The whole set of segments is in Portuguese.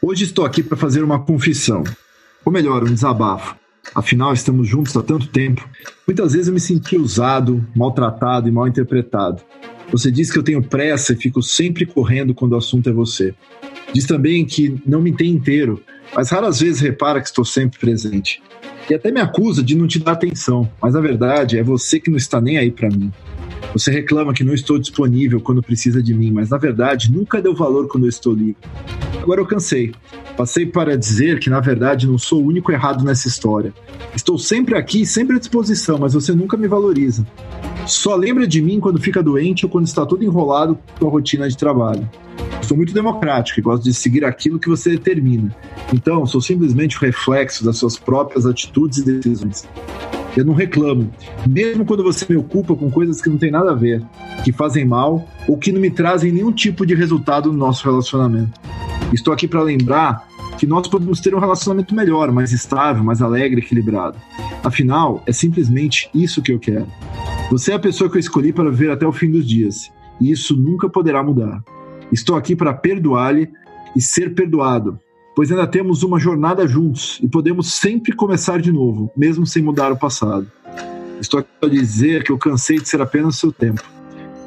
Hoje estou aqui para fazer uma confissão, ou melhor, um desabafo. Afinal, estamos juntos há tanto tempo. Muitas vezes eu me senti usado, maltratado e mal interpretado. Você diz que eu tenho pressa e fico sempre correndo quando o assunto é você. Diz também que não me tem inteiro, mas raras vezes repara que estou sempre presente. E até me acusa de não te dar atenção, mas a verdade é você que não está nem aí para mim. Você reclama que não estou disponível quando precisa de mim, mas na verdade nunca deu valor quando eu estou livre. Agora eu cansei. Passei para dizer que na verdade não sou o único errado nessa história. Estou sempre aqui, sempre à disposição, mas você nunca me valoriza. Só lembra de mim quando fica doente ou quando está todo enrolado com a rotina de trabalho. Sou muito democrático e gosto de seguir aquilo que você determina. Então, sou simplesmente o reflexo das suas próprias atitudes e decisões. Eu não reclamo, mesmo quando você me ocupa com coisas que não tem nada a ver, que fazem mal ou que não me trazem nenhum tipo de resultado no nosso relacionamento. Estou aqui para lembrar que nós podemos ter um relacionamento melhor, mais estável, mais alegre, equilibrado. Afinal, é simplesmente isso que eu quero. Você é a pessoa que eu escolhi para viver até o fim dos dias, e isso nunca poderá mudar. Estou aqui para perdoar-lhe e ser perdoado, pois ainda temos uma jornada juntos e podemos sempre começar de novo, mesmo sem mudar o passado. Estou aqui para dizer que eu cansei de ser apenas seu tempo,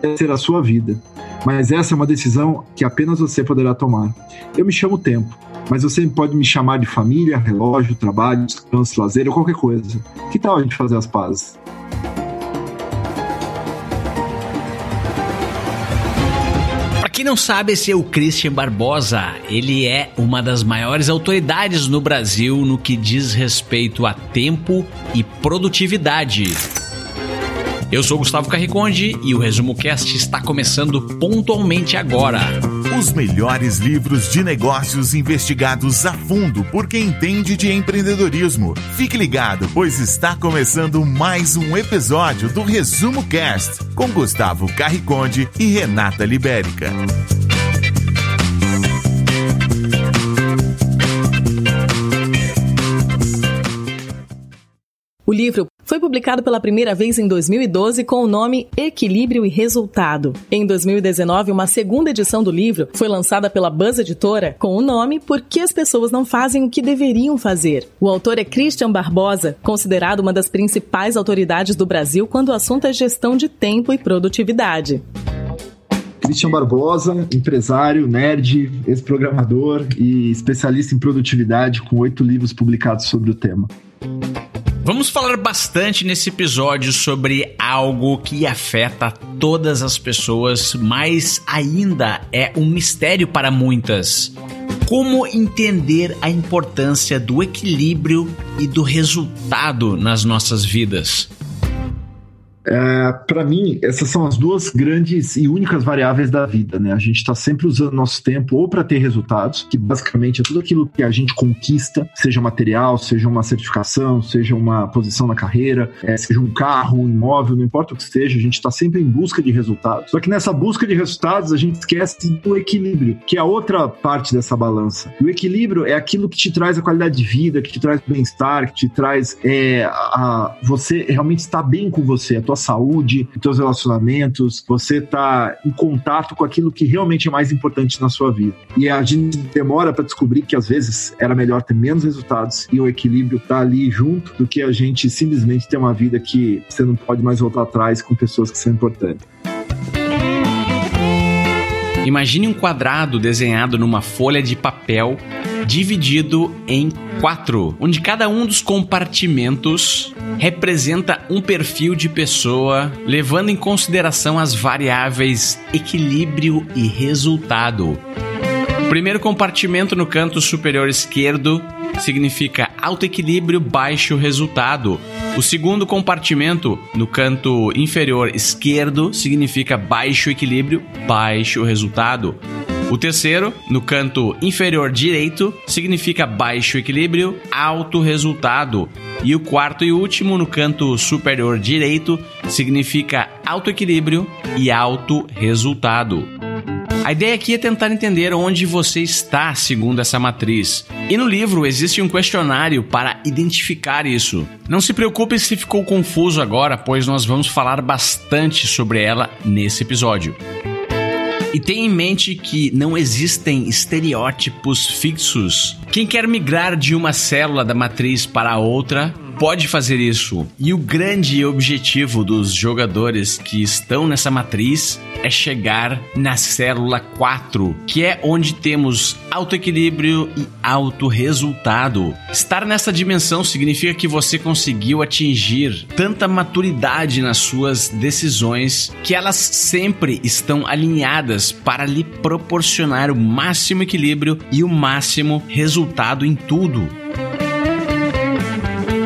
de ser a sua vida. Mas essa é uma decisão que apenas você poderá tomar. Eu me chamo Tempo, mas você pode me chamar de família, relógio, trabalho, descanso, lazer ou qualquer coisa. Que tal a gente fazer as pazes? Quem não sabe, esse é o Christian Barbosa. Ele é uma das maiores autoridades no Brasil no que diz respeito a tempo e produtividade. Eu sou Gustavo Carriconde e o Resumo Cast está começando pontualmente agora. Os melhores livros de negócios investigados a fundo por quem entende de empreendedorismo. Fique ligado, pois está começando mais um episódio do Resumo Cast com Gustavo Carriconde e Renata Libérica. O livro foi publicado pela primeira vez em 2012 com o nome Equilíbrio e Resultado. Em 2019, uma segunda edição do livro foi lançada pela Buzz Editora com o nome Por que as pessoas não fazem o que deveriam fazer. O autor é Christian Barbosa, considerado uma das principais autoridades do Brasil quando o assunto é gestão de tempo e produtividade. Christian Barbosa, empresário, nerd, ex-programador e especialista em produtividade, com oito livros publicados sobre o tema. Vamos falar bastante nesse episódio sobre algo que afeta todas as pessoas, mas ainda é um mistério para muitas. Como entender a importância do equilíbrio e do resultado nas nossas vidas? É, para mim, essas são as duas grandes e únicas variáveis da vida, né? A gente está sempre usando nosso tempo ou para ter resultados, que basicamente é tudo aquilo que a gente conquista, seja material, seja uma certificação, seja uma posição na carreira, é, seja um carro, um imóvel, não importa o que seja, a gente está sempre em busca de resultados. Só que nessa busca de resultados, a gente esquece do equilíbrio, que é a outra parte dessa balança. O equilíbrio é aquilo que te traz a qualidade de vida, que te traz bem-estar, que te traz é, a, a, você realmente estar bem com você, a tua saúde, teus relacionamentos, você tá em contato com aquilo que realmente é mais importante na sua vida. E a gente demora para descobrir que às vezes era melhor ter menos resultados e o equilíbrio tá ali junto do que a gente simplesmente ter uma vida que você não pode mais voltar atrás com pessoas que são importantes. Imagine um quadrado desenhado numa folha de papel dividido em quatro, onde cada um dos compartimentos representa um perfil de pessoa, levando em consideração as variáveis equilíbrio e resultado. O primeiro compartimento no canto superior esquerdo significa alto equilíbrio, baixo resultado. O segundo compartimento, no canto inferior esquerdo, significa baixo equilíbrio, baixo resultado. O terceiro, no canto inferior direito, significa baixo equilíbrio, alto resultado. E o quarto e último, no canto superior direito, significa alto equilíbrio e alto resultado. A ideia aqui é tentar entender onde você está segundo essa matriz. E no livro existe um questionário para identificar isso. Não se preocupe se ficou confuso agora, pois nós vamos falar bastante sobre ela nesse episódio. E tenha em mente que não existem estereótipos fixos. Quem quer migrar de uma célula da matriz para outra pode fazer isso. E o grande objetivo dos jogadores que estão nessa matriz é chegar na célula 4, que é onde temos alto equilíbrio e alto resultado. Estar nessa dimensão significa que você conseguiu atingir tanta maturidade nas suas decisões que elas sempre estão alinhadas para lhe proporcionar o máximo equilíbrio e o máximo resultado em tudo.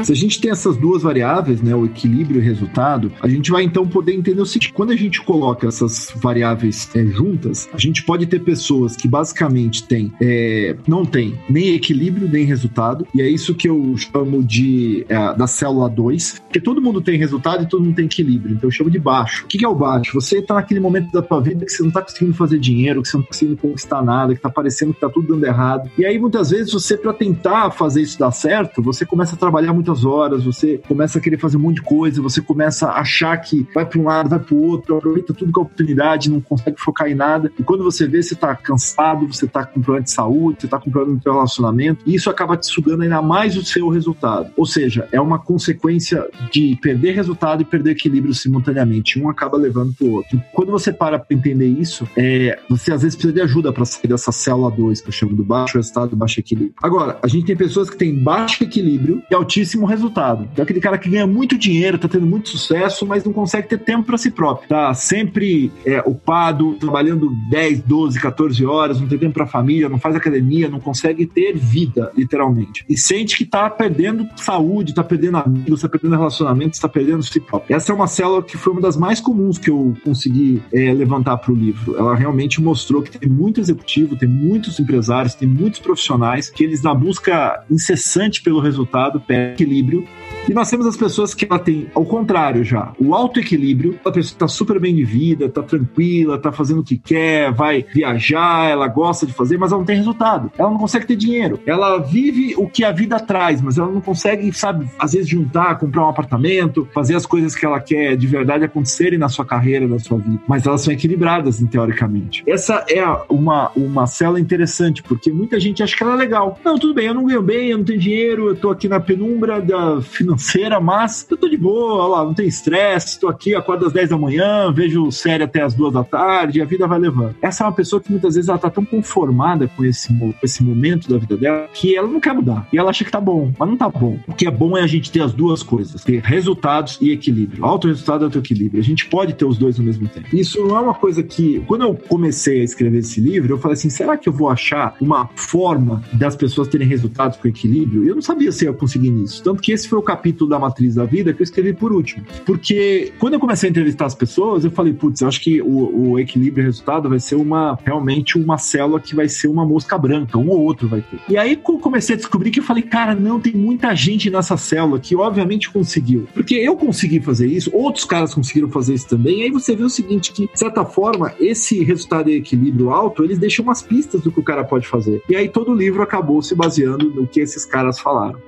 Se a gente tem essas duas variáveis, né, o equilíbrio e o resultado, a gente vai então poder entender o seguinte: quando a gente coloca essas variáveis é, juntas, a gente pode ter pessoas que basicamente têm, é, não tem nem equilíbrio nem resultado, e é isso que eu chamo de é, da célula 2, porque todo mundo tem resultado e todo mundo tem equilíbrio, então eu chamo de baixo. O que é o baixo? Você está naquele momento da tua vida que você não está conseguindo fazer dinheiro, que você não está conseguindo conquistar nada, que está parecendo que está tudo dando errado. E aí muitas vezes você, para tentar fazer isso dar certo, você começa a trabalhar muitas horas, você começa a querer fazer um monte de coisa, você começa a achar que vai para um lado, vai para o outro, aproveita tudo com a oportunidade, não consegue focar em nada. E quando você vê, você está cansado, você está com problema de saúde, você está com problema seu relacionamento, e isso acaba te sugando ainda mais o seu resultado. Ou seja, é uma consequência de perder resultado e perder equilíbrio simultaneamente. Um acaba levando para o outro. Quando você para para entender isso, é, você às vezes precisa de ajuda para sair dessa célula 2, que eu chamo do baixo resultado baixo equilíbrio. Agora, a gente tem pessoas que têm baixo equilíbrio e altíssimo resultado. É aquele cara que ganha muito dinheiro, tá tendo muito sucesso, mas não consegue ter tempo para si próprio. Tá sempre é, ocupado, trabalhando 10, 12, 14 horas, não tem tempo para família, não faz academia, não consegue ter vida, literalmente. E sente que tá perdendo saúde, tá perdendo amigos, tá perdendo relacionamentos, tá perdendo si próprio. Essa é uma célula que foi uma das mais comuns que eu consegui é, levantar para o livro. Ela realmente mostrou que tem muito executivo, tem muitos empresários, tem muitos profissionais que eles, na busca incessante pelo resultado, perdem equilíbrio e nós temos as pessoas que ela tem, ao contrário já, o alto equilíbrio, a pessoa está super bem de vida, está tranquila, está fazendo o que quer, vai viajar, ela gosta de fazer, mas ela não tem resultado. Ela não consegue ter dinheiro. Ela vive o que a vida traz, mas ela não consegue, sabe, às vezes juntar, comprar um apartamento, fazer as coisas que ela quer de verdade acontecerem na sua carreira, na sua vida. Mas elas são equilibradas, teoricamente. Essa é uma, uma célula interessante, porque muita gente acha que ela é legal. Não, tudo bem, eu não ganho bem, eu não tenho dinheiro, eu estou aqui na penumbra da financeira mas eu tô de boa, lá, não tem estresse, tô aqui, acordo às 10 da manhã, vejo série até as 2 da tarde, a vida vai levando. Essa é uma pessoa que muitas vezes ela tá tão conformada com esse, com esse momento da vida dela que ela não quer mudar. E ela acha que tá bom, mas não tá bom. O que é bom é a gente ter as duas coisas, ter resultados e equilíbrio. Alto resultado e alto equilíbrio. A gente pode ter os dois ao mesmo tempo. Isso não é uma coisa que, quando eu comecei a escrever esse livro, eu falei assim, será que eu vou achar uma forma das pessoas terem resultados com equilíbrio? Eu não sabia se eu ia conseguir nisso. Tanto que esse foi o capítulo da Matriz da Vida que eu escrevi por último. Porque quando eu comecei a entrevistar as pessoas, eu falei, putz, eu acho que o, o equilíbrio e resultado vai ser uma realmente uma célula que vai ser uma mosca branca, um ou outro vai ter. E aí comecei a descobrir que eu falei, cara, não, tem muita gente nessa célula que obviamente conseguiu. Porque eu consegui fazer isso, outros caras conseguiram fazer isso também. E aí você vê o seguinte, que de certa forma, esse resultado e equilíbrio alto, eles deixam umas pistas do que o cara pode fazer. E aí todo o livro acabou se baseando no que esses caras falaram.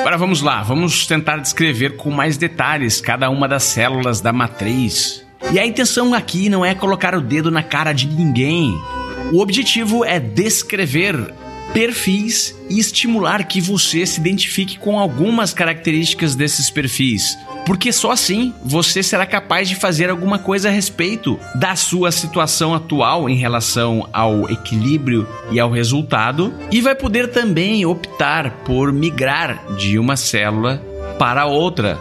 Agora vamos lá, vamos tentar descrever com mais detalhes cada uma das células da matriz. E a intenção aqui não é colocar o dedo na cara de ninguém. O objetivo é descrever perfis e estimular que você se identifique com algumas características desses perfis. Porque só assim você será capaz de fazer alguma coisa a respeito da sua situação atual em relação ao equilíbrio e ao resultado, e vai poder também optar por migrar de uma célula para outra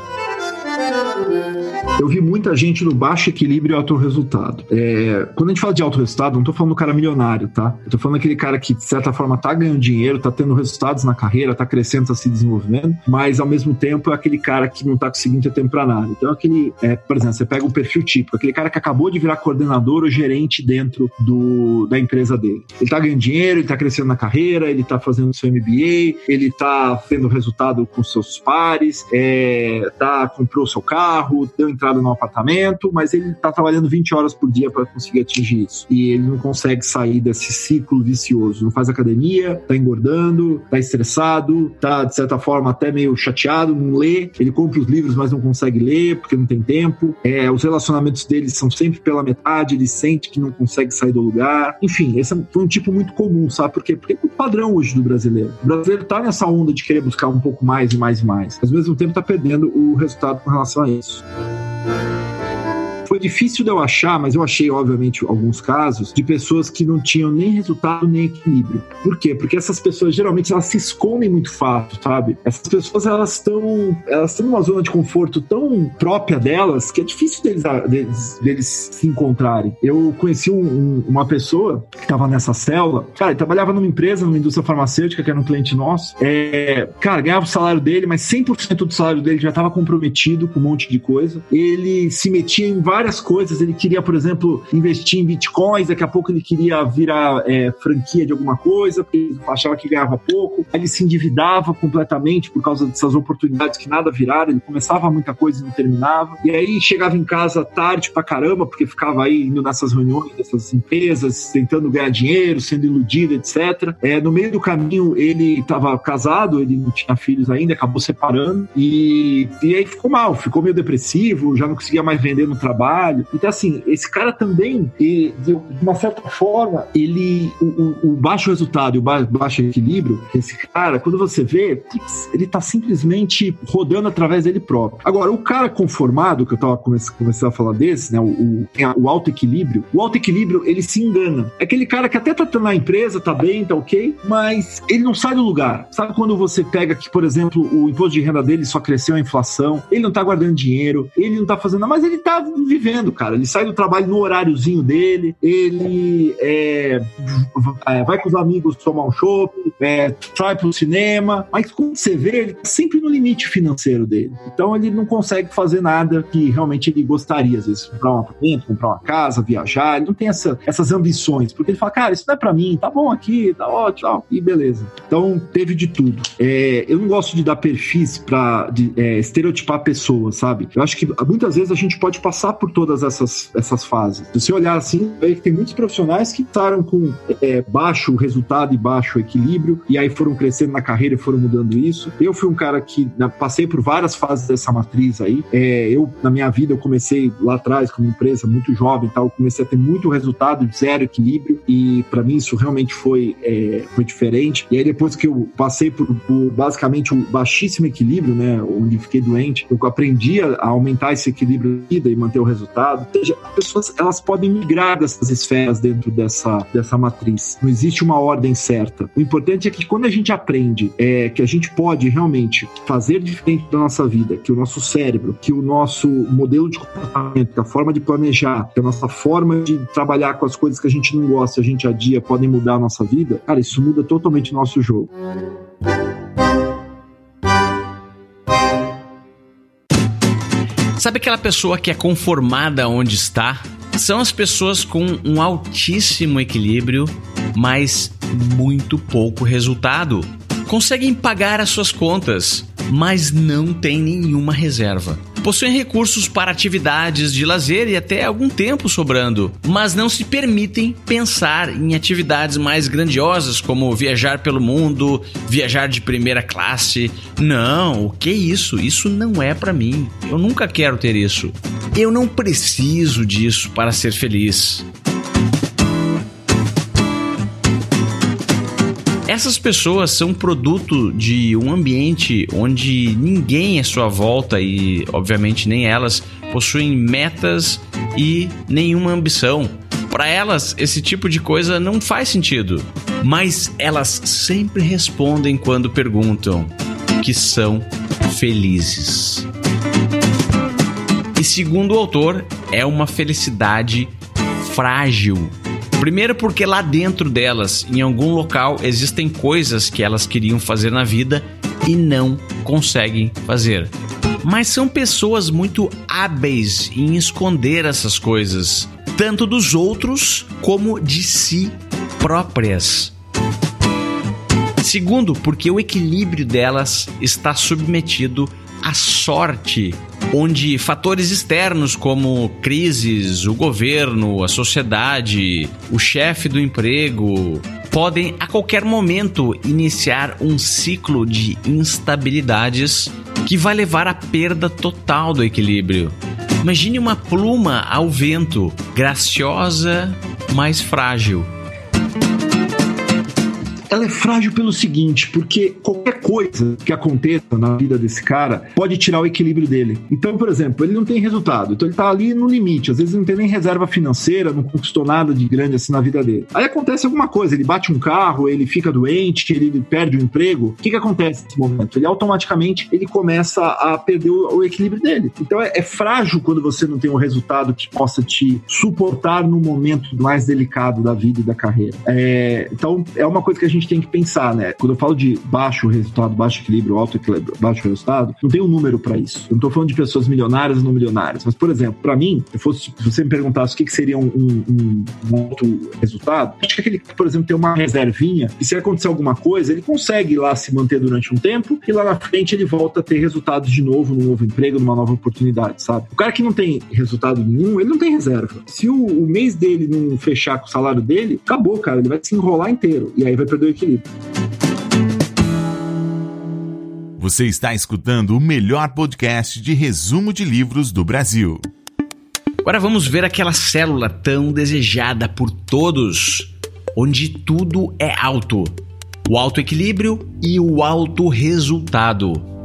eu vi muita gente no baixo equilíbrio e alto resultado. É, quando a gente fala de alto resultado, não tô falando do cara milionário, tá? Eu tô falando daquele cara que, de certa forma, tá ganhando dinheiro, tá tendo resultados na carreira, tá crescendo, tá se desenvolvendo, mas ao mesmo tempo é aquele cara que não tá conseguindo ter tempo pra nada. Então, aquele, é, por exemplo, você pega um perfil típico, aquele cara que acabou de virar coordenador ou gerente dentro do, da empresa dele. Ele tá ganhando dinheiro, ele tá crescendo na carreira, ele tá fazendo seu MBA, ele tá tendo resultado com seus pares, é, tá, comprou seu carro, deu entrada entrada no apartamento, mas ele está trabalhando 20 horas por dia para conseguir atingir isso. E ele não consegue sair desse ciclo vicioso. Não faz academia, está engordando, está estressado, está de certa forma até meio chateado, não lê. Ele compra os livros, mas não consegue ler porque não tem tempo. É, os relacionamentos dele são sempre pela metade, ele sente que não consegue sair do lugar. Enfim, esse foi um tipo muito comum, sabe por quê? Porque é o padrão hoje do brasileiro. O brasileiro está nessa onda de querer buscar um pouco mais e mais e mais. Mas ao mesmo tempo está perdendo o resultado com relação a isso. Thank you. Foi difícil de eu achar, mas eu achei, obviamente, alguns casos de pessoas que não tinham nem resultado nem equilíbrio. Por quê? Porque essas pessoas geralmente elas se escondem muito fácil, sabe? Essas pessoas elas estão elas estão numa zona de conforto tão própria delas que é difícil deles, deles, deles se encontrarem. Eu conheci um, um, uma pessoa que estava nessa célula, cara, ele trabalhava numa empresa, numa indústria farmacêutica, que era um cliente nosso. É, cara, ganhava o salário dele, mas 100% do salário dele já estava comprometido com um monte de coisa. Ele se metia em várias várias coisas. Ele queria, por exemplo, investir em bitcoins, daqui a pouco ele queria virar é, franquia de alguma coisa, porque ele achava que ganhava pouco. Aí ele se endividava completamente por causa dessas oportunidades que nada viraram. Ele começava muita coisa e não terminava. E aí chegava em casa tarde pra caramba, porque ficava aí indo nessas reuniões dessas empresas, tentando ganhar dinheiro, sendo iludido, etc. É, no meio do caminho, ele estava casado, ele não tinha filhos ainda, acabou separando. E, e aí ficou mal, ficou meio depressivo, já não conseguia mais vender no trabalho trabalho. Então, assim, esse cara também, de uma certa forma, ele. O, o, o baixo resultado e o baixo equilíbrio, esse cara, quando você vê, ele tá simplesmente rodando através dele próprio. Agora, o cara conformado, que eu tava começando a falar desse, né? O, o, o alto equilíbrio, o alto equilíbrio, ele se engana. É aquele cara que até tá na empresa, tá bem, tá ok, mas ele não sai do lugar. Sabe quando você pega que, por exemplo, o imposto de renda dele só cresceu a inflação, ele não tá guardando dinheiro, ele não tá fazendo mas ele tá vivendo, cara. Ele sai do trabalho no horáriozinho dele, ele é, é, vai com os amigos tomar um shopping, é, vai pro cinema, mas quando você vê, ele tá sempre no limite financeiro dele. Então ele não consegue fazer nada que realmente ele gostaria, às vezes, comprar um apartamento, comprar uma casa, viajar, ele não tem essa, essas ambições, porque ele fala, cara, isso não é para mim, tá bom aqui, tá ótimo, e beleza. Então teve de tudo. É, eu não gosto de dar perfis para é, estereotipar pessoas, sabe? Eu acho que muitas vezes a gente pode passar por por todas essas, essas fases. Se você olhar assim, vê que tem muitos profissionais que estaram com é, baixo resultado e baixo equilíbrio, e aí foram crescendo na carreira e foram mudando isso. Eu fui um cara que passei por várias fases dessa matriz aí. É, eu, na minha vida, eu comecei lá atrás como empresa, muito jovem e tal, comecei a ter muito resultado, zero equilíbrio, e para mim isso realmente foi, é, foi diferente. E aí depois que eu passei por, por basicamente o um baixíssimo equilíbrio, né, onde fiquei doente, eu aprendi a aumentar esse equilíbrio e manter o resultado resultado. Ou seja, as pessoas elas podem migrar dessas esferas dentro dessa, dessa matriz. Não existe uma ordem certa. O importante é que quando a gente aprende é, que a gente pode realmente fazer diferente da nossa vida, que o nosso cérebro, que o nosso modelo de comportamento, que a forma de planejar, que a nossa forma de trabalhar com as coisas que a gente não gosta, a gente adia, podem mudar a nossa vida, cara, isso muda totalmente o nosso jogo. Sabe aquela pessoa que é conformada onde está? São as pessoas com um altíssimo equilíbrio, mas muito pouco resultado. Conseguem pagar as suas contas, mas não têm nenhuma reserva possuem recursos para atividades de lazer e até algum tempo sobrando, mas não se permitem pensar em atividades mais grandiosas como viajar pelo mundo, viajar de primeira classe. Não, o que é isso? Isso não é para mim. Eu nunca quero ter isso. Eu não preciso disso para ser feliz. Essas pessoas são produto de um ambiente onde ninguém à sua volta e, obviamente, nem elas possuem metas e nenhuma ambição. Para elas, esse tipo de coisa não faz sentido. Mas elas sempre respondem quando perguntam que são felizes. E segundo o autor, é uma felicidade frágil Primeiro, porque lá dentro delas, em algum local, existem coisas que elas queriam fazer na vida e não conseguem fazer. Mas são pessoas muito hábeis em esconder essas coisas, tanto dos outros como de si próprias. Segundo, porque o equilíbrio delas está submetido a sorte, onde fatores externos como crises, o governo, a sociedade, o chefe do emprego, podem a qualquer momento iniciar um ciclo de instabilidades que vai levar à perda total do equilíbrio. Imagine uma pluma ao vento, graciosa, mas frágil ela é frágil pelo seguinte, porque qualquer coisa que aconteça na vida desse cara pode tirar o equilíbrio dele. Então, por exemplo, ele não tem resultado, então ele tá ali no limite, às vezes não tem nem reserva financeira, não conquistou nada de grande assim na vida dele. Aí acontece alguma coisa, ele bate um carro, ele fica doente, ele perde o emprego. O que que acontece nesse momento? Ele automaticamente ele começa a perder o, o equilíbrio dele. Então é, é frágil quando você não tem um resultado que possa te suportar no momento mais delicado da vida e da carreira. É, então é uma coisa que a gente gente tem que pensar, né? Quando eu falo de baixo resultado, baixo equilíbrio, alto equilíbrio, baixo resultado, não tem um número para isso. Eu não tô falando de pessoas milionárias e não milionárias. Mas, por exemplo, para mim, se, fosse, se você me perguntasse o que, que seria um, um, um, alto resultado, acho que aquele, por exemplo, tem uma reservinha e se acontecer alguma coisa, ele consegue lá se manter durante um tempo e lá na frente ele volta a ter resultados de novo, num novo emprego, numa nova oportunidade, sabe? O cara que não tem resultado nenhum, ele não tem reserva. Se o, o mês dele não fechar com o salário dele, acabou, cara. Ele vai se enrolar inteiro e aí vai perder o equilíbrio. Você está escutando o melhor podcast de resumo de livros do Brasil. Agora vamos ver aquela célula tão desejada por todos, onde tudo é alto: o alto equilíbrio e o alto resultado.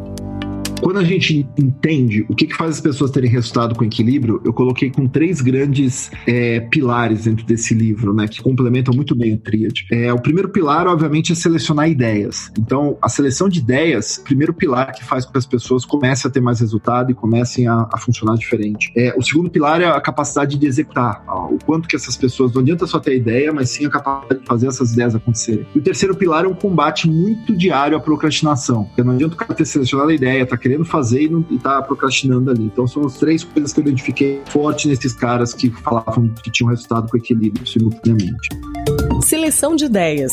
Quando a gente entende o que, que faz as pessoas terem resultado com equilíbrio, eu coloquei com três grandes é, pilares dentro desse livro, né, que complementam muito bem o tríade. É, o primeiro pilar, obviamente, é selecionar ideias. Então, a seleção de ideias, primeiro pilar que faz com que as pessoas comecem a ter mais resultado e comecem a, a funcionar diferente. É, o segundo pilar é a capacidade de executar. Ó, o quanto que essas pessoas, não adianta só ter ideia, mas sim a capacidade de fazer essas ideias acontecerem. E o terceiro pilar é um combate muito diário à procrastinação. Porque não adianta o cara ter selecionado a ideia, tá querendo querendo fazer e, não, e tá procrastinando ali. Então são as três coisas que eu identifiquei forte nesses caras que falavam que tinham resultado com equilíbrio simultaneamente. Seleção de ideias.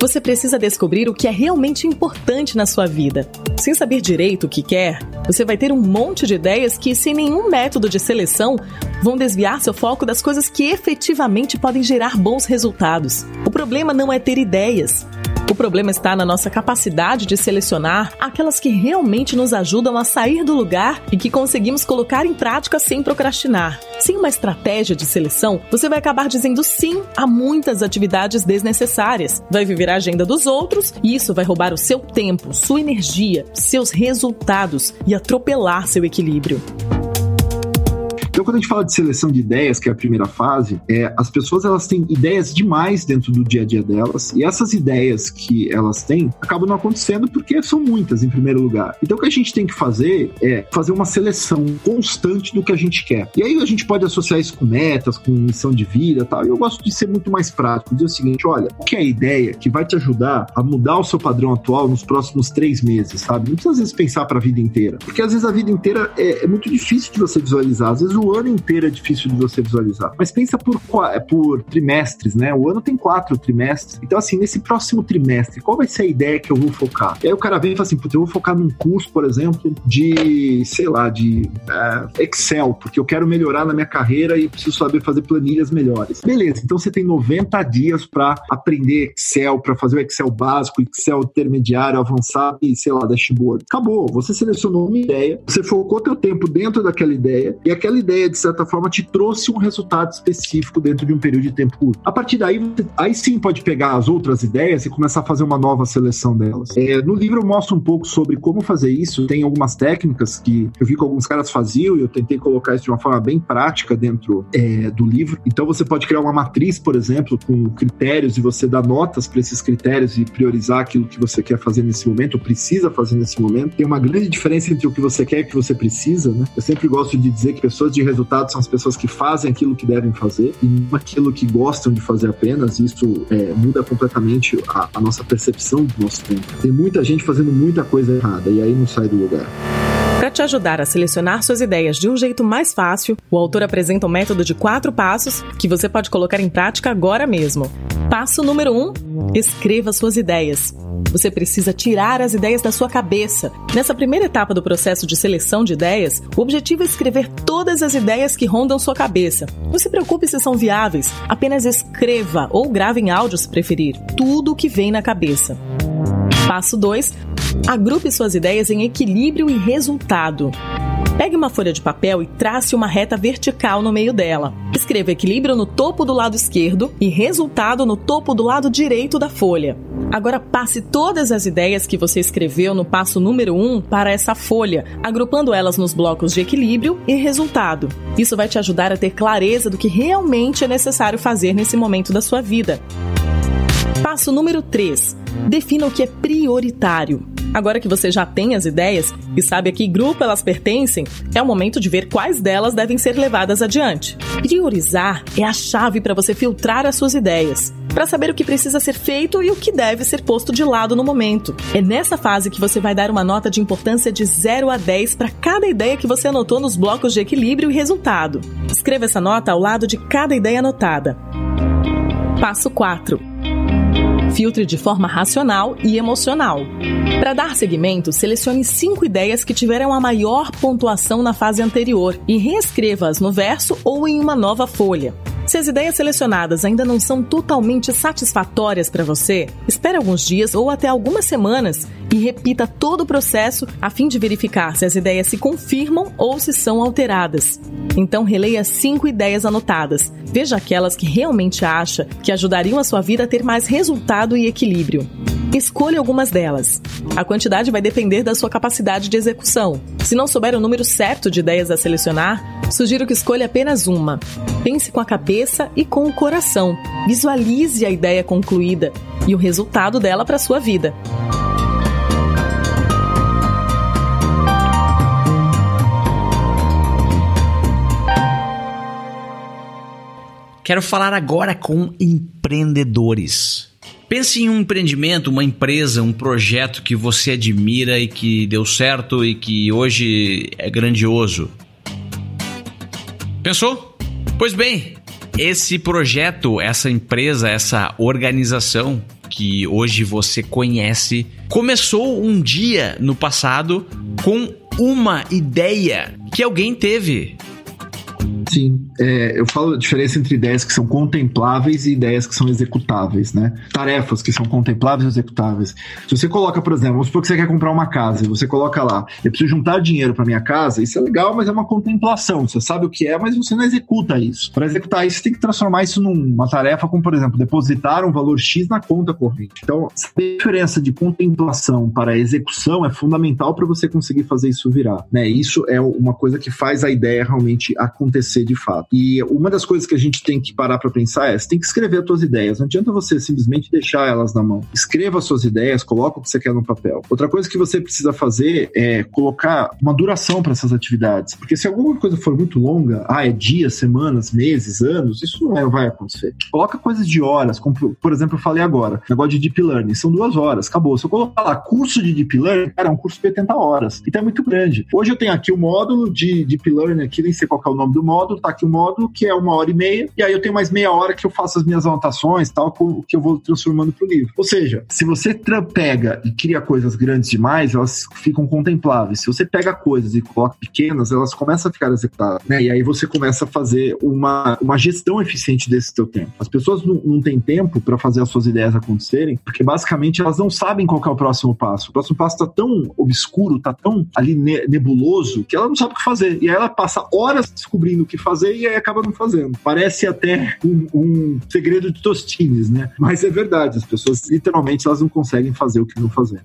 Você precisa descobrir o que é realmente importante na sua vida. Sem saber direito o que quer, você vai ter um monte de ideias que, sem nenhum método de seleção, vão desviar seu foco das coisas que efetivamente podem gerar bons resultados. O problema não é ter ideias, o problema está na nossa capacidade de selecionar aquelas que realmente nos ajudam a sair do lugar e que conseguimos colocar em prática sem procrastinar. Sem uma estratégia de seleção, você vai acabar dizendo sim a muitas atividades desnecessárias. Vai viver a agenda dos outros e isso vai roubar o seu tempo, sua energia, seus resultados e atropelar seu equilíbrio. Então, quando a gente fala de seleção de ideias, que é a primeira fase, é, as pessoas elas têm ideias demais dentro do dia a dia delas, e essas ideias que elas têm acabam não acontecendo porque são muitas, em primeiro lugar. Então, o que a gente tem que fazer é fazer uma seleção constante do que a gente quer. E aí a gente pode associar isso com metas, com missão de vida tal. E eu gosto de ser muito mais prático, dizer o seguinte: olha, o que é a ideia que vai te ajudar a mudar o seu padrão atual nos próximos três meses, sabe? Não precisa às vezes pensar para a vida inteira, porque às vezes a vida inteira é, é muito difícil de você visualizar. Às vezes o ano inteiro é difícil de você visualizar. Mas pensa por, por trimestres, né? O ano tem quatro trimestres. Então, assim, nesse próximo trimestre, qual vai ser a ideia que eu vou focar? E aí o cara vem e fala assim, putz, eu vou focar num curso, por exemplo, de, sei lá, de uh, Excel, porque eu quero melhorar na minha carreira e preciso saber fazer planilhas melhores. Beleza, então você tem 90 dias para aprender Excel, para fazer o Excel básico, Excel intermediário, avançado e, sei lá, dashboard. Acabou, você selecionou uma ideia, você focou teu tempo dentro daquela ideia e aquela ideia, de certa forma, te trouxe um resultado específico dentro de um período de tempo curto. A partir daí, você, aí sim pode pegar as outras ideias e começar a fazer uma nova seleção delas. É, no livro eu mostro um pouco sobre como fazer isso. Tem algumas técnicas que eu vi que alguns caras faziam e eu tentei colocar isso de uma forma bem prática dentro é, do livro. Então você pode criar uma matriz, por exemplo, com critérios e você dá notas para esses critérios e priorizar aquilo que você quer fazer nesse momento ou precisa fazer nesse momento. Tem uma grande diferença entre o que você quer e o que você precisa, né? Eu sempre gosto de dizer que pessoas de resultado são as pessoas que fazem aquilo que devem fazer e não aquilo que gostam de fazer apenas. Isso é, muda completamente a, a nossa percepção do nosso tempo. Tem muita gente fazendo muita coisa errada e aí não sai do lugar. Para te ajudar a selecionar suas ideias de um jeito mais fácil, o autor apresenta um método de quatro passos que você pode colocar em prática agora mesmo. Passo número 1: um, escreva suas ideias. Você precisa tirar as ideias da sua cabeça. Nessa primeira etapa do processo de seleção de ideias, o objetivo é escrever todas as ideias que rondam sua cabeça. Não se preocupe se são viáveis, apenas escreva ou grave em áudio se preferir tudo o que vem na cabeça. Passo 2: agrupe suas ideias em equilíbrio e resultado. Pegue uma folha de papel e trace uma reta vertical no meio dela. Escreva equilíbrio no topo do lado esquerdo e resultado no topo do lado direito da folha. Agora passe todas as ideias que você escreveu no passo número 1 um para essa folha, agrupando elas nos blocos de equilíbrio e resultado. Isso vai te ajudar a ter clareza do que realmente é necessário fazer nesse momento da sua vida. Passo número 3. Defina o que é prioritário. Agora que você já tem as ideias e sabe a que grupo elas pertencem, é o momento de ver quais delas devem ser levadas adiante. Priorizar é a chave para você filtrar as suas ideias, para saber o que precisa ser feito e o que deve ser posto de lado no momento. É nessa fase que você vai dar uma nota de importância de 0 a 10 para cada ideia que você anotou nos blocos de equilíbrio e resultado. Escreva essa nota ao lado de cada ideia anotada. Passo 4 Filtre de forma racional e emocional. Para dar seguimento, selecione cinco ideias que tiveram a maior pontuação na fase anterior e reescreva-as no verso ou em uma nova folha. Se as ideias selecionadas ainda não são totalmente satisfatórias para você, espere alguns dias ou até algumas semanas e repita todo o processo a fim de verificar se as ideias se confirmam ou se são alteradas. Então releia cinco ideias anotadas. Veja aquelas que realmente acha que ajudariam a sua vida a ter mais resultado e equilíbrio. Escolha algumas delas. A quantidade vai depender da sua capacidade de execução. Se não souber o número certo de ideias a selecionar, sugiro que escolha apenas uma. Pense com a cabeça e com o coração. Visualize a ideia concluída e o resultado dela para a sua vida. Quero falar agora com empreendedores. Pense em um empreendimento, uma empresa, um projeto que você admira e que deu certo e que hoje é grandioso. Pensou? Pois bem, esse projeto, essa empresa, essa organização que hoje você conhece, começou um dia no passado com uma ideia que alguém teve. Sim, é, eu falo a diferença entre ideias que são contempláveis e ideias que são executáveis, né? Tarefas que são contempláveis e executáveis. Se você coloca, por exemplo, vamos supor que você quer comprar uma casa e você coloca lá, eu preciso juntar dinheiro para minha casa, isso é legal, mas é uma contemplação. Você sabe o que é, mas você não executa isso. Para executar isso, você tem que transformar isso numa tarefa como, por exemplo, depositar um valor X na conta corrente. Então, a diferença de contemplação para execução é fundamental para você conseguir fazer isso virar, né? Isso é uma coisa que faz a ideia realmente acontecer de fato. E uma das coisas que a gente tem que parar para pensar é: você tem que escrever as suas ideias. Não adianta você simplesmente deixar elas na mão. Escreva as suas ideias, coloca o que você quer no papel. Outra coisa que você precisa fazer é colocar uma duração para essas atividades. Porque se alguma coisa for muito longa, ah, é dias, semanas, meses, anos, isso não vai acontecer. Coloca coisas de horas, como por exemplo, eu falei agora, negócio de Deep Learning, são duas horas, acabou. Se eu colocar lá curso de Deep Learning, cara, é um curso de 80 horas. Então é muito grande. Hoje eu tenho aqui o módulo de Deep Learning, aqui nem sei qual é o nome do módulo, módulo, tá aqui o módulo, que é uma hora e meia, e aí eu tenho mais meia hora que eu faço as minhas anotações tal, que eu vou transformando pro livro. Ou seja, se você pega e cria coisas grandes demais, elas ficam contempláveis. Se você pega coisas e coloca pequenas, elas começam a ficar executadas, né? E aí você começa a fazer uma, uma gestão eficiente desse teu tempo. As pessoas não, não têm tempo para fazer as suas ideias acontecerem, porque basicamente elas não sabem qual é o próximo passo. O próximo passo tá tão obscuro, tá tão ali nebuloso, que ela não sabe o que fazer. E aí ela passa horas descobrindo o que fazer e acaba não fazendo. Parece até um, um segredo de Tostines, né? Mas é verdade, as pessoas literalmente elas não conseguem fazer o que não fazer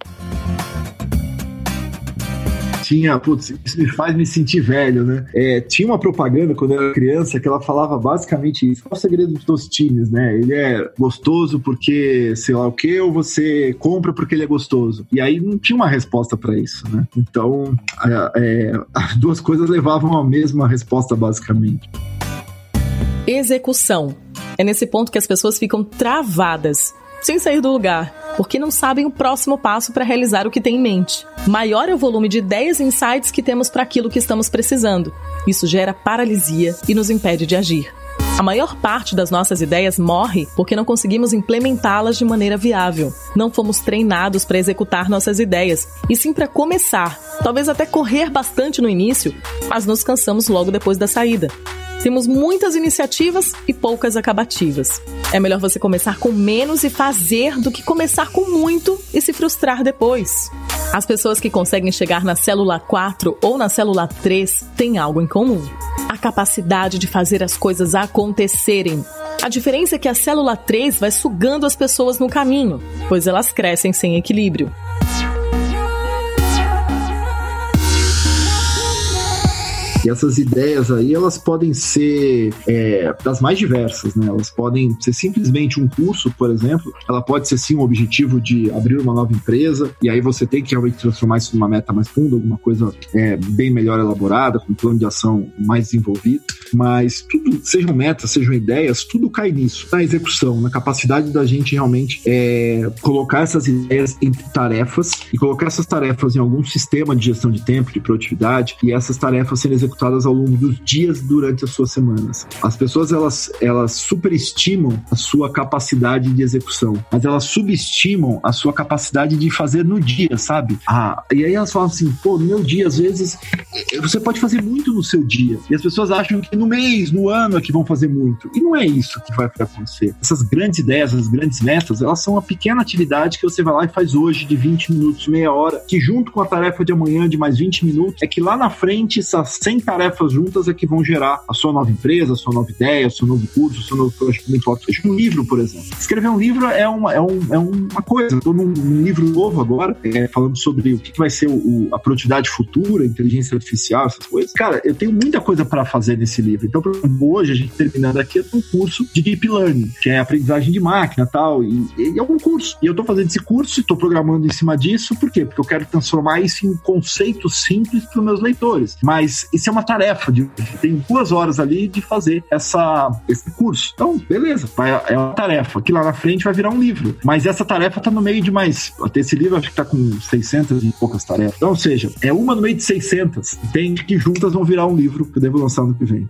tinha, putz, isso me faz me sentir velho, né? É, tinha uma propaganda quando eu era criança que ela falava basicamente isso. Qual é o segredo de Tostines, né? Ele é gostoso porque sei lá o que, ou você compra porque ele é gostoso. E aí não tinha uma resposta para isso, né? Então, é, as duas coisas levavam a mesma resposta, basicamente. Execução. É nesse ponto que as pessoas ficam travadas, sem sair do lugar porque não sabem o próximo passo para realizar o que tem em mente. Maior é o volume de ideias e insights que temos para aquilo que estamos precisando. Isso gera paralisia e nos impede de agir. A maior parte das nossas ideias morre porque não conseguimos implementá-las de maneira viável. Não fomos treinados para executar nossas ideias, e sim para começar, talvez até correr bastante no início, mas nos cansamos logo depois da saída. Temos muitas iniciativas e poucas acabativas. É melhor você começar com menos e fazer do que começar com muito e se frustrar depois. As pessoas que conseguem chegar na célula 4 ou na célula 3 têm algo em comum: a capacidade de fazer as coisas acontecerem. A diferença é que a célula 3 vai sugando as pessoas no caminho, pois elas crescem sem equilíbrio. E essas ideias aí, elas podem ser é, das mais diversas, né? Elas podem ser simplesmente um curso, por exemplo. Ela pode ser sim um objetivo de abrir uma nova empresa, e aí você tem que realmente transformar isso numa meta mais funda, alguma coisa é, bem melhor elaborada, com um plano de ação mais desenvolvido. Mas tudo, sejam metas, sejam ideias, tudo cai nisso, na execução, na capacidade da gente realmente é, colocar essas ideias em tarefas e colocar essas tarefas em algum sistema de gestão de tempo, de produtividade, e essas tarefas serem executadas executadas ao longo dos dias durante as suas semanas. As pessoas elas, elas superestimam a sua capacidade de execução, mas elas subestimam a sua capacidade de fazer no dia, sabe? Ah, e aí elas falam assim, pô, meu dia, às vezes, você pode fazer muito no seu dia. E as pessoas acham que no mês, no ano é que vão fazer muito. E não é isso que vai acontecer. Essas grandes ideias, as grandes metas, elas são uma pequena atividade que você vai lá e faz hoje de 20 minutos, meia hora, que junto com a tarefa de amanhã de mais 20 minutos, é que lá na frente essas 100 tarefas juntas é que vão gerar a sua nova empresa, a sua nova ideia, o seu novo curso, o seu novo projeto, não importa. Seja um livro, por exemplo. Escrever um livro é uma, é um, é uma coisa. Estou num, num, livro novo agora, é, falando sobre o que, que vai ser o, a produtividade futura, inteligência artificial, essas coisas. Cara, eu tenho muita coisa para fazer nesse livro. Então, hoje, a gente terminando aqui, tenho um curso de Deep Learning, que é aprendizagem de máquina tal, e, e é um curso. E eu estou fazendo esse curso e estou programando em cima disso, por quê? Porque eu quero transformar isso em conceitos simples para os meus leitores. Mas isso é uma tarefa de, tem duas horas ali de fazer essa, esse curso. Então, beleza, vai, é uma tarefa, que lá na frente vai virar um livro. Mas essa tarefa tá no meio de mais. Até esse livro acho que tá com 600 e poucas tarefas. Então, ou seja, é uma no meio de 600. Entende que juntas vão virar um livro que eu devo lançar no que vem.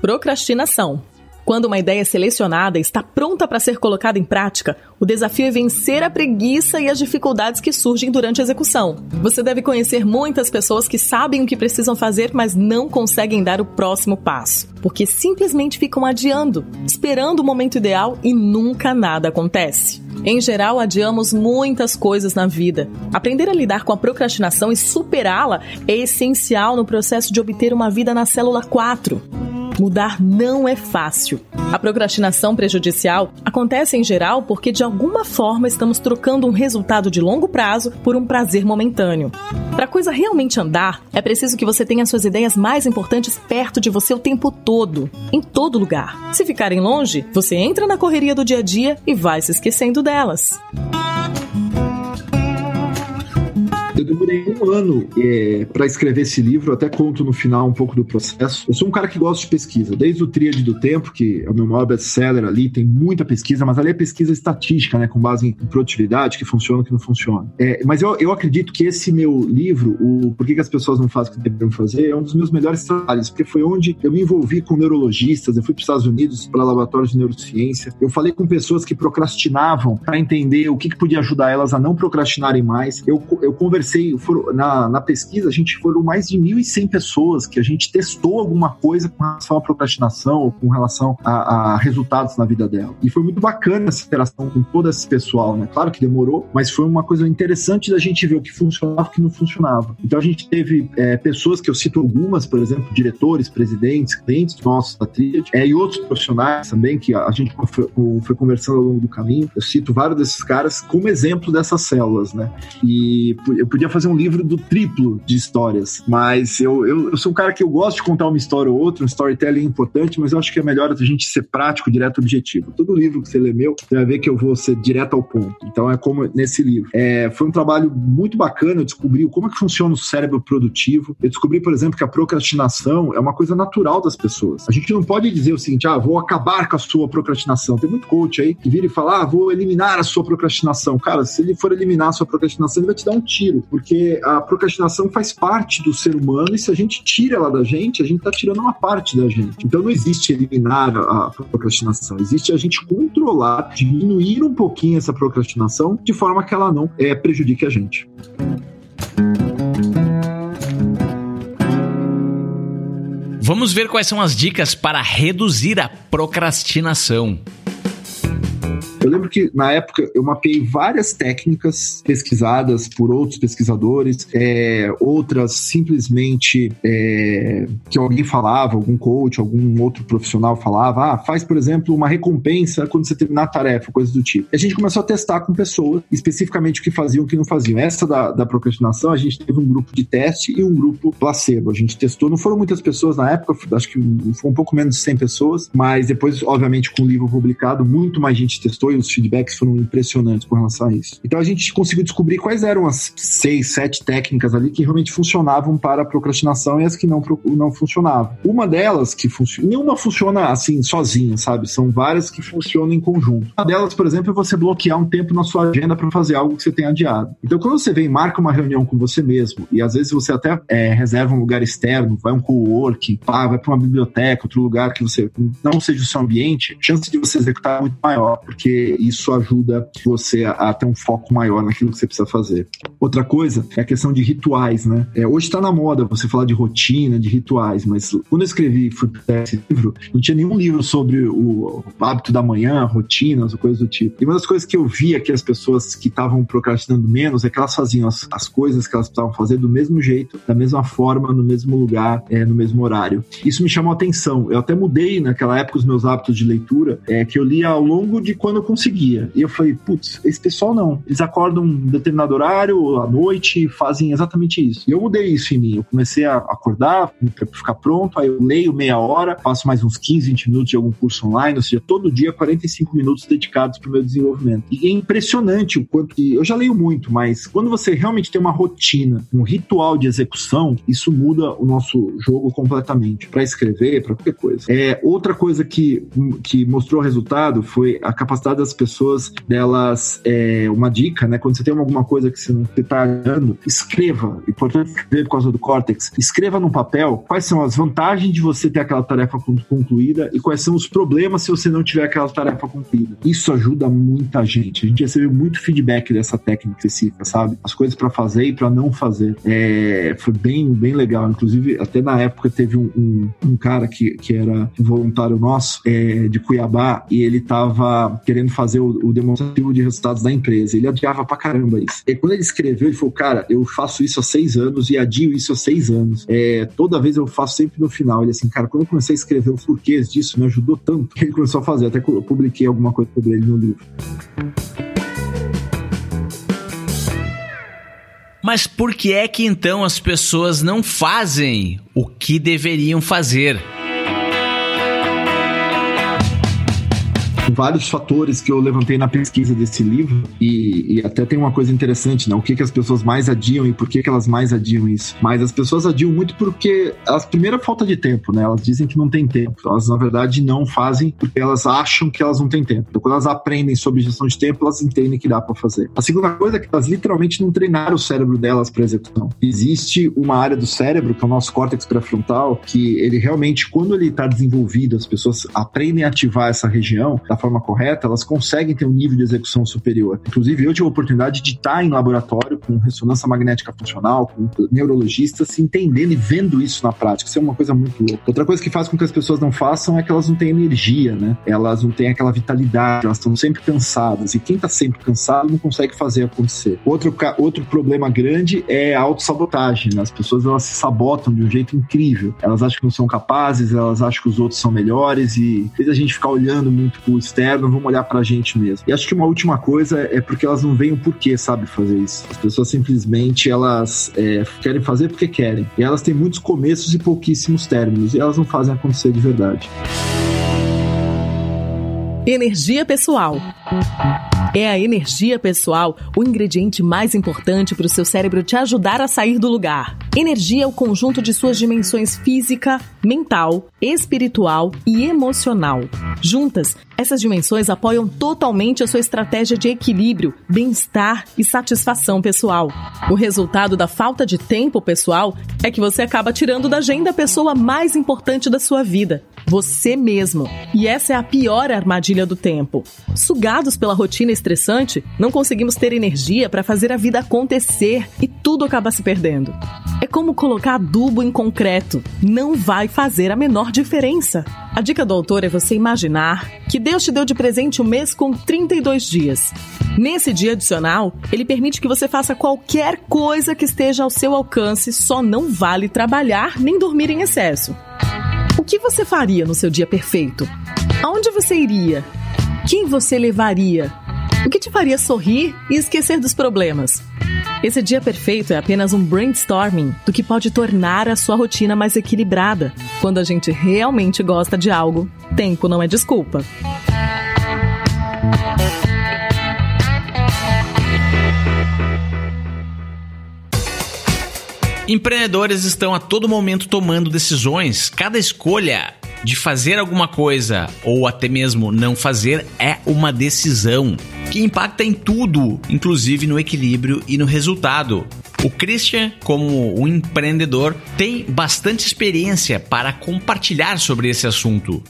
Procrastinação. Quando uma ideia selecionada está pronta para ser colocada em prática, o desafio é vencer a preguiça e as dificuldades que surgem durante a execução. Você deve conhecer muitas pessoas que sabem o que precisam fazer, mas não conseguem dar o próximo passo, porque simplesmente ficam adiando, esperando o momento ideal e nunca nada acontece. Em geral, adiamos muitas coisas na vida. Aprender a lidar com a procrastinação e superá-la é essencial no processo de obter uma vida na célula 4. Mudar não é fácil. A procrastinação prejudicial acontece em geral porque de alguma forma estamos trocando um resultado de longo prazo por um prazer momentâneo. Para a coisa realmente andar, é preciso que você tenha suas ideias mais importantes perto de você o tempo todo, em todo lugar. Se ficarem longe, você entra na correria do dia a dia e vai se esquecendo delas. Eu demorei um ano é, para escrever esse livro, até conto no final um pouco do processo. Eu sou um cara que gosta de pesquisa, desde o Tríade do Tempo, que é o meu maior best-seller ali, tem muita pesquisa, mas ali é pesquisa estatística, né, com base em produtividade, que funciona, que não funciona. É, mas eu, eu acredito que esse meu livro, o Por que, que as pessoas não fazem o que deveriam fazer, é um dos meus melhores trabalhos, porque foi onde eu me envolvi com neurologistas, eu fui para os Estados Unidos para laboratórios de neurociência, eu falei com pessoas que procrastinavam para entender o que, que podia ajudar elas a não procrastinarem mais. Eu, eu conversei foram, na, na pesquisa, a gente foram mais de 1.100 pessoas que a gente testou alguma coisa com relação à procrastinação ou com relação a, a, resultados na vida dela. E foi muito bacana essa interação com todo esse pessoal, né? Claro que demorou, mas foi uma coisa interessante da gente ver o que funcionava e o que não funcionava. Então a gente teve é, pessoas que eu cito algumas, por exemplo, diretores, presidentes, clientes nossos da Triad, é, e outros profissionais também que a gente foi, foi conversando ao longo do caminho. Eu cito vários desses caras como exemplo dessas células, né? E eu podia fazer um livro do triplo de histórias, mas eu, eu, eu, sou um cara que eu gosto de contar uma história ou outra, um storytelling importante, mas eu acho que é melhor a gente ser prático, direto objetivo. Todo livro que você lê meu, você vai ver que eu vou ser direto ao ponto. Então é como nesse livro. É, foi um trabalho muito bacana, eu descobri como é que funciona o cérebro produtivo. Eu descobri, por exemplo, que a procrastinação é uma coisa natural das pessoas. A gente não pode dizer o seguinte, ah, vou acabar com a sua procrastinação. Tem muito coach aí que vira e fala, ah, vou eliminar a sua procrastinação. Cara, se ele for eliminar a sua procrastinação, ele vai te dar um tiro porque a, procrastinação faz parte do ser humano e se a gente tira ela da gente, a gente está tirando uma parte da gente. Então não existe eliminar a procrastinação, existe a gente controlar, diminuir um pouquinho essa procrastinação de forma que ela não é, prejudique a gente. Vamos ver quais são as dicas para reduzir a procrastinação. Eu lembro que na época eu mapeei várias técnicas pesquisadas por outros pesquisadores, é, outras simplesmente é, que alguém falava, algum coach, algum outro profissional falava, ah, faz, por exemplo, uma recompensa quando você terminar a tarefa, coisas do tipo. E a gente começou a testar com pessoas, especificamente o que faziam e o que não faziam. Essa da, da procrastinação, a gente teve um grupo de teste e um grupo placebo. A gente testou, não foram muitas pessoas na época, acho que foi um pouco menos de 100 pessoas, mas depois, obviamente, com o livro publicado, muito mais gente testou e os feedbacks foram impressionantes com relação a isso. Então a gente conseguiu descobrir quais eram as seis, sete técnicas ali que realmente funcionavam para a procrastinação e as que não, não funcionavam. Uma delas que funciona, nenhuma funciona assim sozinha, sabe? São várias que funcionam em conjunto. Uma delas, por exemplo, é você bloquear um tempo na sua agenda para fazer algo que você tem adiado. Então quando você vem marca uma reunião com você mesmo e às vezes você até é, reserva um lugar externo, vai um co-work, vai para uma biblioteca, outro lugar que você não seja o seu ambiente, a chance de você executar é muito maior, porque isso ajuda você a, ter um foco maior naquilo que você precisa fazer. Outra coisa é a questão de rituais, né? É, hoje está na moda você falar de rotina, de rituais, mas quando eu escrevi esse livro, não tinha nenhum livro sobre o hábito da manhã, rotinas coisas do tipo. E uma das coisas que eu via que as pessoas que estavam procrastinando menos é que elas faziam as, as coisas que elas precisavam fazer do mesmo jeito, da mesma forma, no mesmo lugar, é, no mesmo horário. Isso me chamou a atenção. Eu até mudei naquela época os meus hábitos de leitura, é, que eu lia ao longo de quando eu conseguia. E eu falei, putz, esse pessoal não. Eles acordam um determinado horário, à noite, fazem exatamente isso. E eu mudei isso em mim. Eu comecei a acordar, ficar pronto, aí eu leio meia hora, faço mais uns 15, 20 minutos de algum curso online, ou seja, todo dia 45 minutos dedicados para o meu desenvolvimento. E é impressionante o quanto que. Eu já leio muito, mas quando você realmente tem uma rotina, um ritual de execução, isso muda o nosso jogo completamente. Para escrever, para qualquer coisa. É, outra coisa que, que mostrou resultado foi a capacidade das pessoas delas é, uma dica, né? Quando você tem alguma coisa que você não está olhando, escreva. Importante escrever por causa do córtex. Escreva no papel quais são as vantagens de você ter aquela tarefa concluída e quais são os problemas se você não tiver aquela tarefa concluída. Isso ajuda muita gente. A gente recebeu muito feedback dessa técnica específica, sabe? As coisas para fazer e para não fazer. É, foi bem, bem legal. Inclusive, até na época teve um, um, um cara que, que era voluntário nosso é, de Cuiabá e ele tava querendo fazer o, o, demonstrativo de resultados da empresa. Ele adiava pra caramba isso. E quando ele escreveu, ele falou: Cara, eu faço isso há seis anos e adio isso há seis anos. É, toda vez eu faço sempre no final. Ele assim, cara, quando eu comecei a escrever os porquês disso, me ajudou tanto que ele começou a fazer. Até eu publiquei alguma coisa sobre ele no livro. Mas por que é que então as pessoas não fazem o que deveriam fazer? Vários fatores que eu levantei na pesquisa desse livro e, e, até tem uma coisa interessante, né? O que, que as pessoas mais adiam e por que, que elas mais adiam isso. Mas as pessoas adiam muito porque elas, primeiro, falta de tempo, né? Elas dizem que não tem tempo. Elas, na verdade, não fazem porque elas acham que elas não têm tempo. Então, quando elas aprendem sobre gestão de tempo, elas entendem que dá para fazer. A segunda coisa é que elas literalmente não treinaram o cérebro delas para execução. Existe uma área do cérebro, que é o nosso córtex pré-frontal, que ele realmente, quando ele está desenvolvido, as pessoas aprendem a ativar essa região da forma correta, elas conseguem ter um nível de execução superior. Inclusive, eu tive a oportunidade de estar em laboratório com ressonância magnética funcional, com neurologistas, se entendendo e vendo isso na prática. Isso é uma coisa muito louca. Outra coisa que faz com que as pessoas não façam é que elas não têm energia, né? Elas não têm aquela vitalidade, elas estão sempre cansadas. E quem está sempre cansado não consegue fazer acontecer. Outro, outro problema grande é a autossabotagem. Né? As pessoas elas se sabotam de um jeito incrível. Elas acham que não são capazes, elas acham que os outros são melhores e fez a gente ficar olhando muito pro externo, vamos olhar pra gente mesmo. E acho que uma última coisa é porque elas não veem o porquê, sabe, fazer isso. As pessoas simplesmente elas é, querem fazer porque querem. E elas têm muitos começos e pouquíssimos términos. E elas não fazem acontecer de verdade. Energia pessoal. É a energia pessoal o ingrediente mais importante para o seu cérebro te ajudar a sair do lugar. Energia é o conjunto de suas dimensões física, mental, espiritual e emocional. Juntas, essas dimensões apoiam totalmente a sua estratégia de equilíbrio, bem-estar e satisfação pessoal. O resultado da falta de tempo pessoal é que você acaba tirando da agenda a pessoa mais importante da sua vida, você mesmo. E essa é a pior armadilha do tempo. Sugados pela rotina estressante, não conseguimos ter energia para fazer a vida acontecer e tudo acaba se perdendo. É como colocar adubo em concreto. Não vai fazer a menor diferença. A dica do autor é você imaginar que Deus te deu de presente um mês com 32 dias. Nesse dia adicional, ele permite que você faça qualquer coisa que esteja ao seu alcance, só não vale trabalhar nem dormir em excesso. O que você faria no seu dia perfeito? Aonde você iria? Quem você levaria? O que te faria sorrir e esquecer dos problemas? Esse dia perfeito é apenas um brainstorming do que pode tornar a sua rotina mais equilibrada. Quando a gente realmente gosta de algo, tempo não é desculpa. Empreendedores estão a todo momento tomando decisões. Cada escolha de fazer alguma coisa ou até mesmo não fazer é uma decisão que impacta em tudo, inclusive no equilíbrio e no resultado. O Christian, como um empreendedor, tem bastante experiência para compartilhar sobre esse assunto.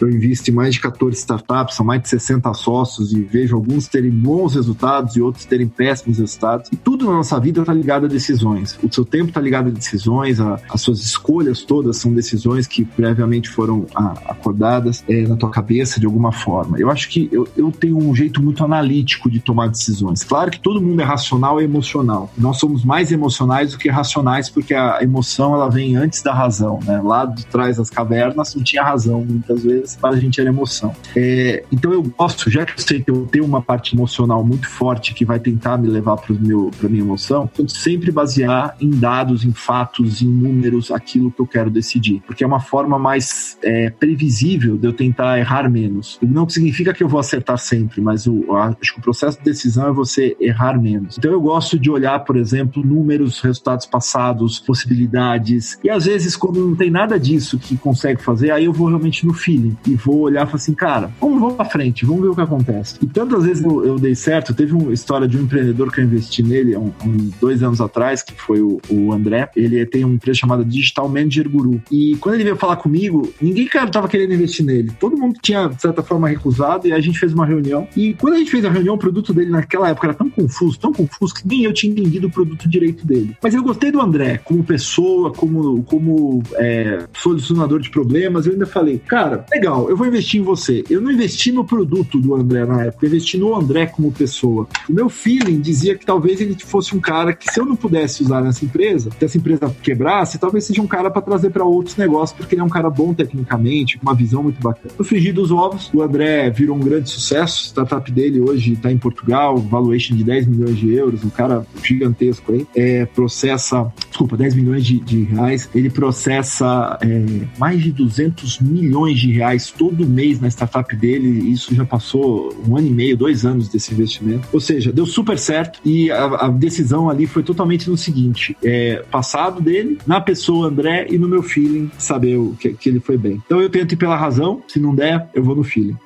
Eu invisto em mais de 14 startups, são mais de 60 sócios e vejo alguns terem bons resultados e outros terem péssimos resultados. E tudo na nossa vida está ligado a decisões. O seu tempo está ligado a decisões, a, as suas escolhas todas são decisões que previamente foram a, acordadas é, na tua cabeça de alguma forma. Eu acho que eu, eu tenho um jeito muito analítico de tomar decisões. Claro que todo mundo é racional e emocional. Nós somos mais emocionais do que racionais porque a emoção ela vem antes da razão. Né? Lá de trás das cavernas não tinha razão muitas vezes para a gente era emoção. É, então eu gosto, já que eu sei que eu tenho uma parte emocional muito forte que vai tentar me levar para minha emoção, eu sempre basear em dados, em fatos, em números, aquilo que eu quero decidir. Porque é uma forma mais é, previsível de eu tentar errar menos. Não significa que eu vou acertar sempre, mas o, acho que o processo de decisão é você errar menos. Então eu gosto de olhar, por exemplo, números, resultados passados, possibilidades. E às vezes, quando não tem nada disso que consegue fazer, aí eu vou realmente no feeling e vou olhar e falar assim, cara, vamos, vamos pra frente, vamos ver o que acontece. E tantas vezes eu, eu dei certo, teve uma história de um empreendedor que eu investi nele um, um dois anos atrás, que foi o, o, André. Ele tem uma empresa chamada Digital Manager Guru. E quando ele veio falar comigo, ninguém cara, tava querendo investir nele. Todo mundo tinha, de certa forma, recusado e a gente fez uma reunião. E quando a gente fez a reunião, o produto dele naquela época era tão confuso, tão confuso, que nem eu tinha entendido o produto direito dele. Mas eu gostei do André como pessoa, como, como é, solucionador de problemas. Eu ainda falei, cara, legal legal, eu vou investir em você. Eu não investi no produto do André na época, eu investi no André como pessoa. O meu feeling dizia que talvez ele fosse um cara que, se eu não pudesse usar nessa empresa, se essa empresa quebrasse, talvez seja um cara para trazer para outros negócios, porque ele é um cara bom tecnicamente, com uma visão muito bacana. No frigir dos ovos, o André virou um grande sucesso. A startup dele hoje está em Portugal, valuation de 10 milhões de euros, um cara gigantesco aí. É, processa, desculpa, 10 milhões de, de reais. Ele processa é, mais de 200 milhões de reais reais todo mês na startup dele. Isso já passou um ano e meio, dois anos desse investimento. Ou seja, deu super certo e a, a decisão ali foi totalmente no seguinte: é, passado dele, na pessoa André e no meu feeling, saber o, que, que ele foi bem. Então eu tento ir pela razão, se não der, eu vou no feeling.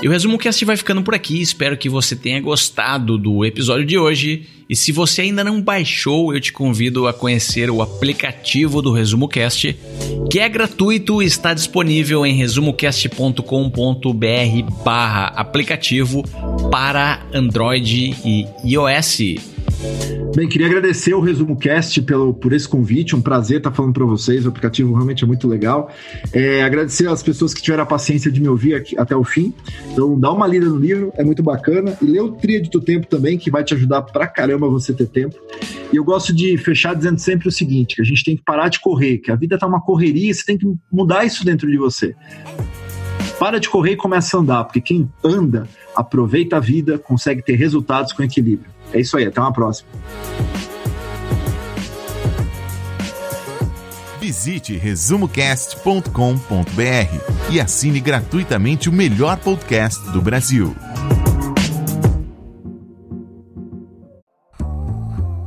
E o Resumo Cast vai ficando por aqui. Espero que você tenha gostado do episódio de hoje. E se você ainda não baixou, eu te convido a conhecer o aplicativo do Resumo Cast, que é gratuito e está disponível em resumocast.com.br barra aplicativo para Android e iOS. Bem, queria agradecer o Resumo Cast pelo, por esse convite, um prazer estar falando para vocês, o aplicativo realmente é muito legal. É, agradecer às pessoas que tiveram a paciência de me ouvir aqui, até o fim. Então, dá uma lida no livro, é muito bacana. E lê o Tríade do Tempo também, que vai te ajudar pra caramba você ter tempo. E eu gosto de fechar dizendo sempre o seguinte, que a gente tem que parar de correr, que a vida tá uma correria você tem que mudar isso dentro de você. Para de correr e começa a andar, porque quem anda, aproveita a vida, consegue ter resultados com equilíbrio. É isso aí, até uma próxima. Visite resumocast.com.br e assine gratuitamente o melhor podcast do Brasil.